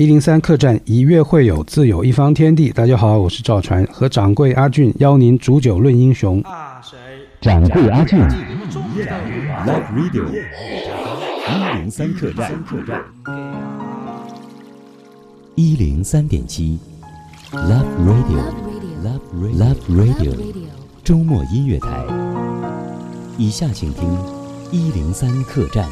一零三客栈一月会友，自有一方天地。大家好，我是赵传，和掌柜阿俊邀您煮酒论英雄。掌柜阿俊，Love Radio，一零三客栈，一零三点七，Love Radio，Love Radio，周末音乐台。以下请听一零三客栈。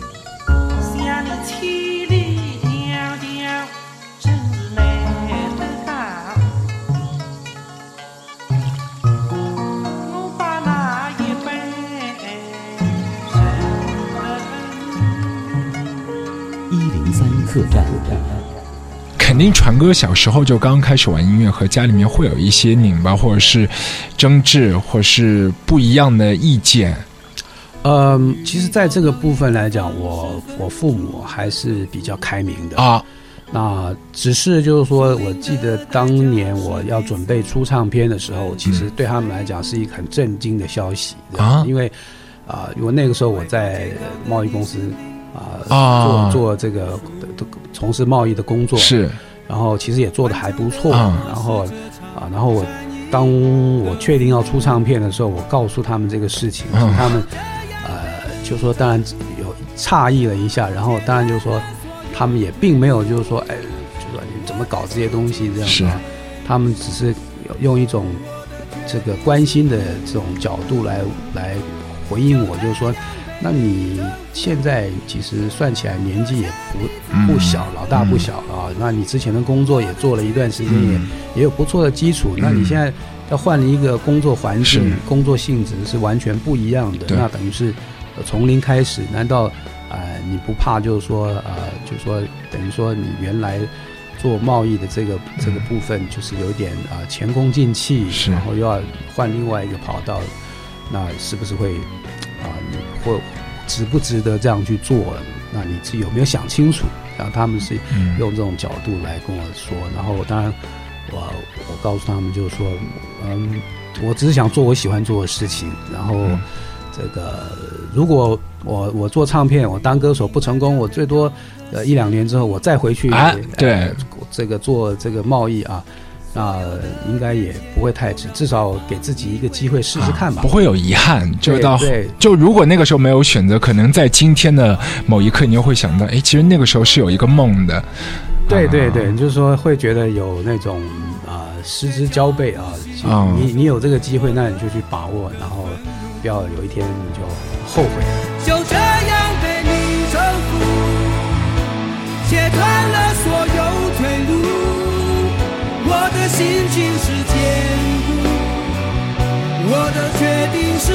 肯定传哥小时候就刚开始玩音乐，和家里面会有一些拧巴，或者是争执，或是不一样的意见。嗯，其实，在这个部分来讲，我我父母还是比较开明的啊。那只是就是说，我记得当年我要准备出唱片的时候，其实对他们来讲是一个很震惊的消息啊，因为啊，因为那个时候我在贸易公司。啊，做做这个从事贸易的工作是，然后其实也做的还不错。然后啊，然后我当我确定要出唱片的时候，我告诉他们这个事情，他们呃就说当然有诧异了一下，然后当然就是说他们也并没有就是说哎，就说你怎么搞这些东西这样子，他们只是用一种这个关心的这种角度来来回应我，就是说。那你现在其实算起来年纪也不不小，老大不小啊。那你之前的工作也做了一段时间，也也有不错的基础。那你现在要换了一个工作环境，工作性质是完全不一样的。那等于是从零开始。难道呃你不怕就是说呃就是说等于说你原来做贸易的这个这个部分就是有点啊前功尽弃，然后又要换另外一个跑道，那是不是会？啊，你或值不值得这样去做？那你自己有没有想清楚？然后他们是用这种角度来跟我说。然后当然，我我告诉他们就是说，嗯，我只是想做我喜欢做的事情。然后这个，如果我我做唱片，我当歌手不成功，我最多呃一两年之后我再回去对这个做这个贸易啊。那应该也不会太迟，至少给自己一个机会试试看吧。不会有遗憾，就到就如果那个时候没有选择，可能在今天的某一刻，你又会想到，哎，其实那个时候是有一个梦的。对对对，就是说会觉得有那种啊失之交臂啊，你你有这个机会，那你就去把握，然后不要有一天你就后悔。就这样被你征服，切断了所有退路。我的心情是坚固，我的决定是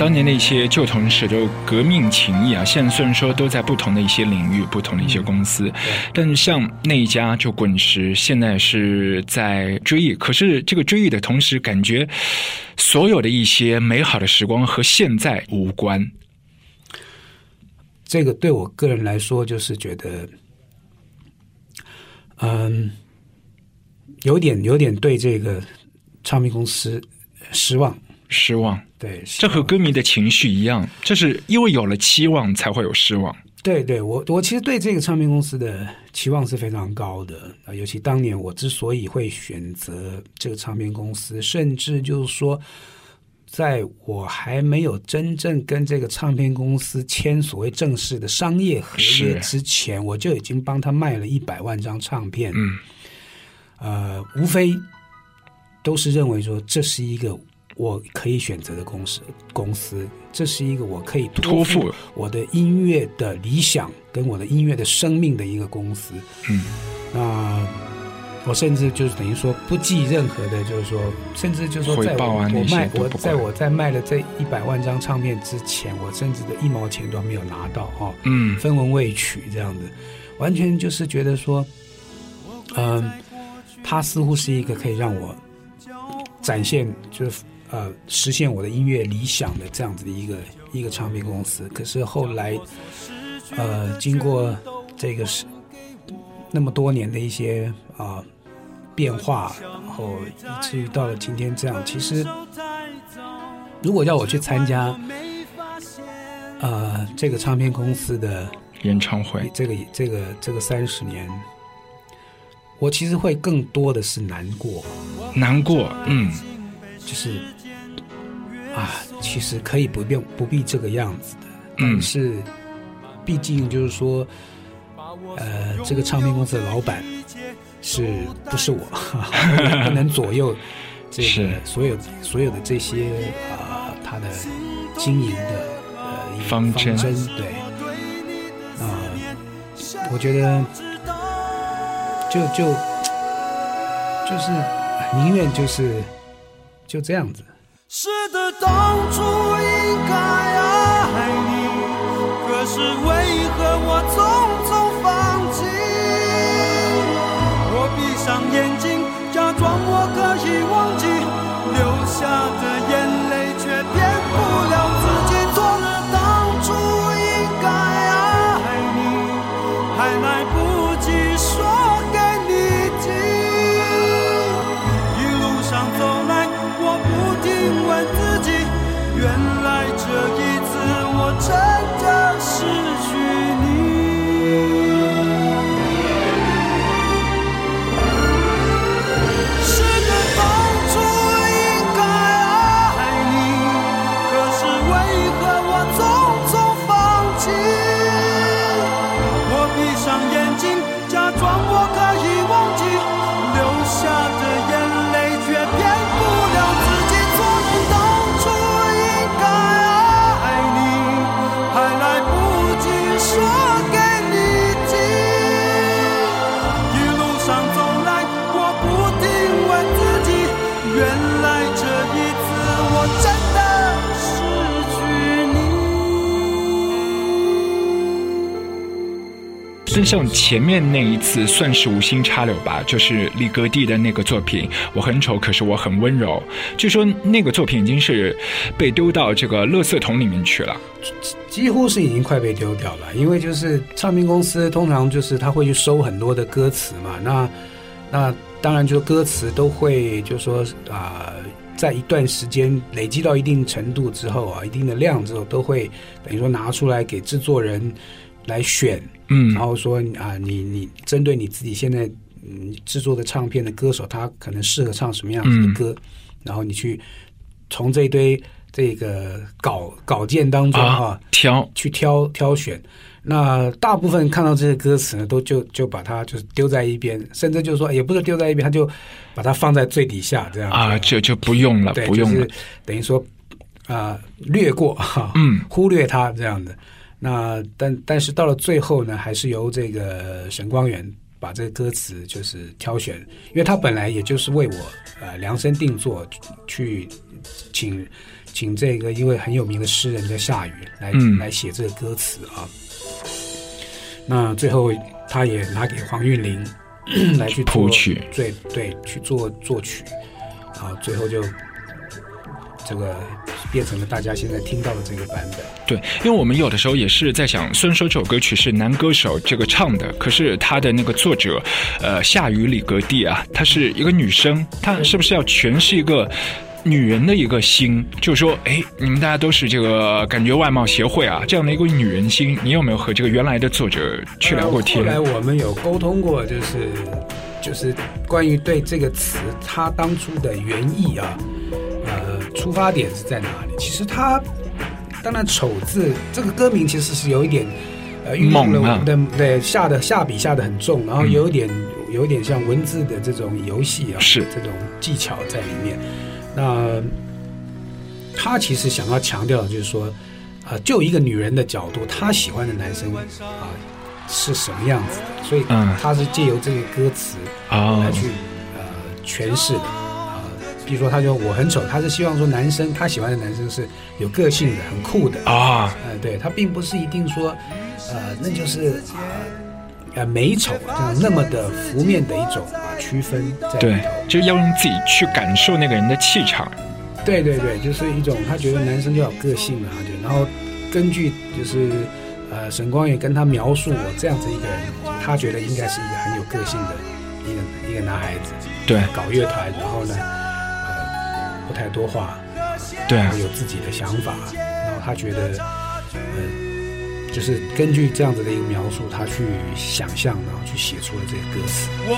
当年的一些旧同事就革命情谊啊，现在虽然说都在不同的一些领域、不同的一些公司，但是像那一家就滚石，现在是在追忆。可是这个追忆的同时，感觉所有的一些美好的时光和现在无关。这个对我个人来说，就是觉得，嗯，有点有点对这个唱片公司失望。失望，对，这和歌迷的情绪一样，就是因为有了期望，才会有失望。对，对我我其实对这个唱片公司的期望是非常高的啊，尤其当年我之所以会选择这个唱片公司，甚至就是说，在我还没有真正跟这个唱片公司签所谓正式的商业合约之前，我就已经帮他卖了一百万张唱片。嗯，呃，无非都是认为说这是一个。我可以选择的公司，公司，这是一个我可以托付我的音乐的理想跟我的音乐的生命的一个公司。嗯，那我甚至就是等于说不计任何的，就是说，甚至就是说，在我卖我在我在卖了这一百万张唱片之前，我甚至的一毛钱都没有拿到哈。嗯，分文未取这样子，完全就是觉得说，嗯，它似乎是一个可以让我展现就是。呃，实现我的音乐理想的这样子的一个一个唱片公司，可是后来，呃，经过这个是那么多年的一些啊变化，然后以至于到了今天这样，其实如果要我去参加，呃，这个唱片公司的演唱会，这个这个这个三十年，我其实会更多的是难过，难过，嗯，就是。啊，其实可以不必不必这个样子的，但是毕竟就是说，呃，这个唱片公司的老板是不是我，不能左右这个所有所有的这些啊，他的经营的呃方针，对，啊，我觉得就就就是宁愿就是就这样子。是的，当初应该爱你，可是为何我匆匆放弃？我闭上眼睛，假装我可以忘记，流下的眼泪却变就像前面那一次算是无心插柳吧，就是李格弟的那个作品，我很丑，可是我很温柔。据说那个作品已经是被丢到这个垃圾桶里面去了，几乎是已经快被丢掉了。因为就是唱片公司通常就是他会去收很多的歌词嘛，那那当然就歌词都会就说啊，在一段时间累积到一定程度之后啊，一定的量之后，都会等于说拿出来给制作人来选。嗯，然后说啊，你你针对你自己现在嗯制作的唱片的歌手，他可能适合唱什么样子的歌，然后你去从这一堆这个稿稿件当中啊挑。去挑挑选。那大部分看到这些歌词呢，都就就把它就是丢在一边，甚至就是说也不是丢在一边，他就把它放在最底下这样啊，就就不用了，不用了，等于说啊略过哈，嗯，忽略它这样的。那但但是到了最后呢，还是由这个沈光远把这个歌词就是挑选，因为他本来也就是为我呃量身定做去请请这个一位很有名的诗人叫夏雨来、嗯。来写这个歌词啊。那最后他也拿给黄韵玲 来去做谱曲。对对，去做作曲，啊，最后就这个变成了大家现在听到的这个版本。对，因为我们有的时候也是在想，虽然说这首歌曲是男歌手这个唱的，可是他的那个作者，呃，夏雨里格蒂啊，她是一个女生，她是不是要诠释一个？女人的一个心，就是说，哎，你们大家都是这个感觉外貌协会啊，这样的一个女人心，你有没有和这个原来的作者去聊过天后？来我们有沟通过，就是就是关于对这个词它当初的原意啊，呃，出发点是在哪里？其实他当然“丑”字这个歌名其实是有一点呃运用了我们的对下的下笔下的很重，然后有一点、有一点像文字的这种游戏啊，是。这种技巧在里面。那他其实想要强调的就是说，呃，就一个女人的角度，她喜欢的男生啊、是什么样子的，所以嗯。他是借由这个歌词啊来去呃诠释的。啊、比如说，他说我很丑，他是希望说男生他喜欢的男生是有个性的、很酷的啊，呃，对他并不是一定说，呃，那就是啊呃美丑这样那么的浮面的一种啊区分在里对头。，就是要用自己去感受那个人的气场。对对对，就是一种他觉得男生就要有个性啊，就然后根据就是呃沈光也跟他描述我这样子一个人，他觉得应该是一个很有个性的一个一个男孩子，对搞乐团，然后呢呃不太多话，对然后有自己的想法，然后他觉得呃。就是根据这样子的一个描述，他去想象，然后去写出了这个歌词。我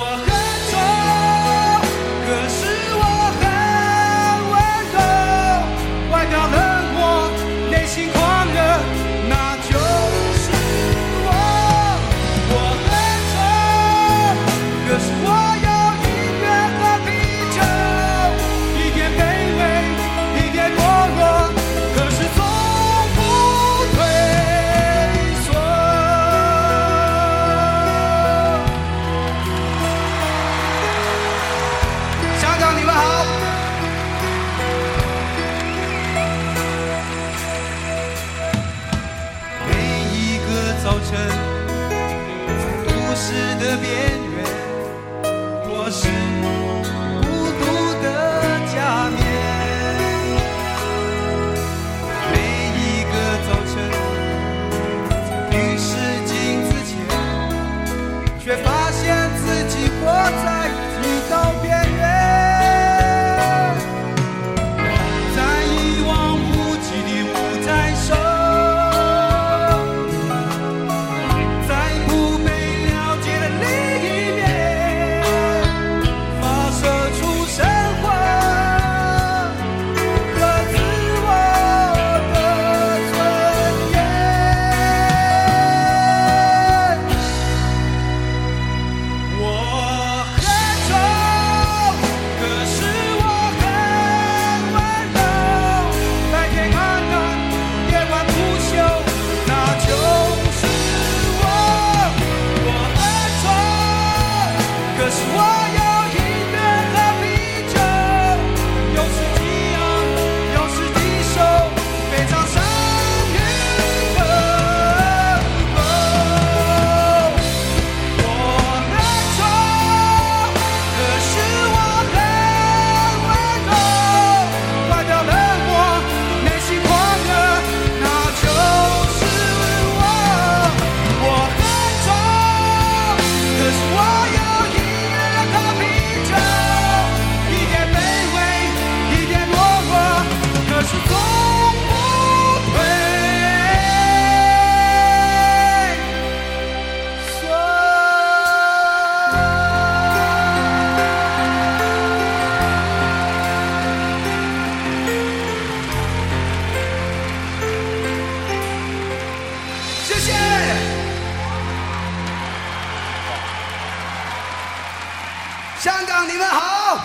香港，你们好。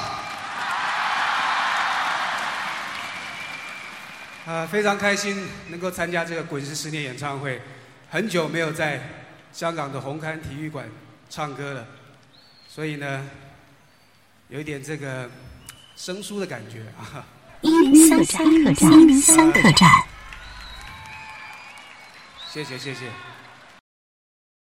啊，非常开心能够参加这个滚石十年演唱会，很久没有在香港的红磡体育馆唱歌了，所以呢，有一点这个生疏的感觉啊。一零三客栈，一零三客栈。谢谢谢谢。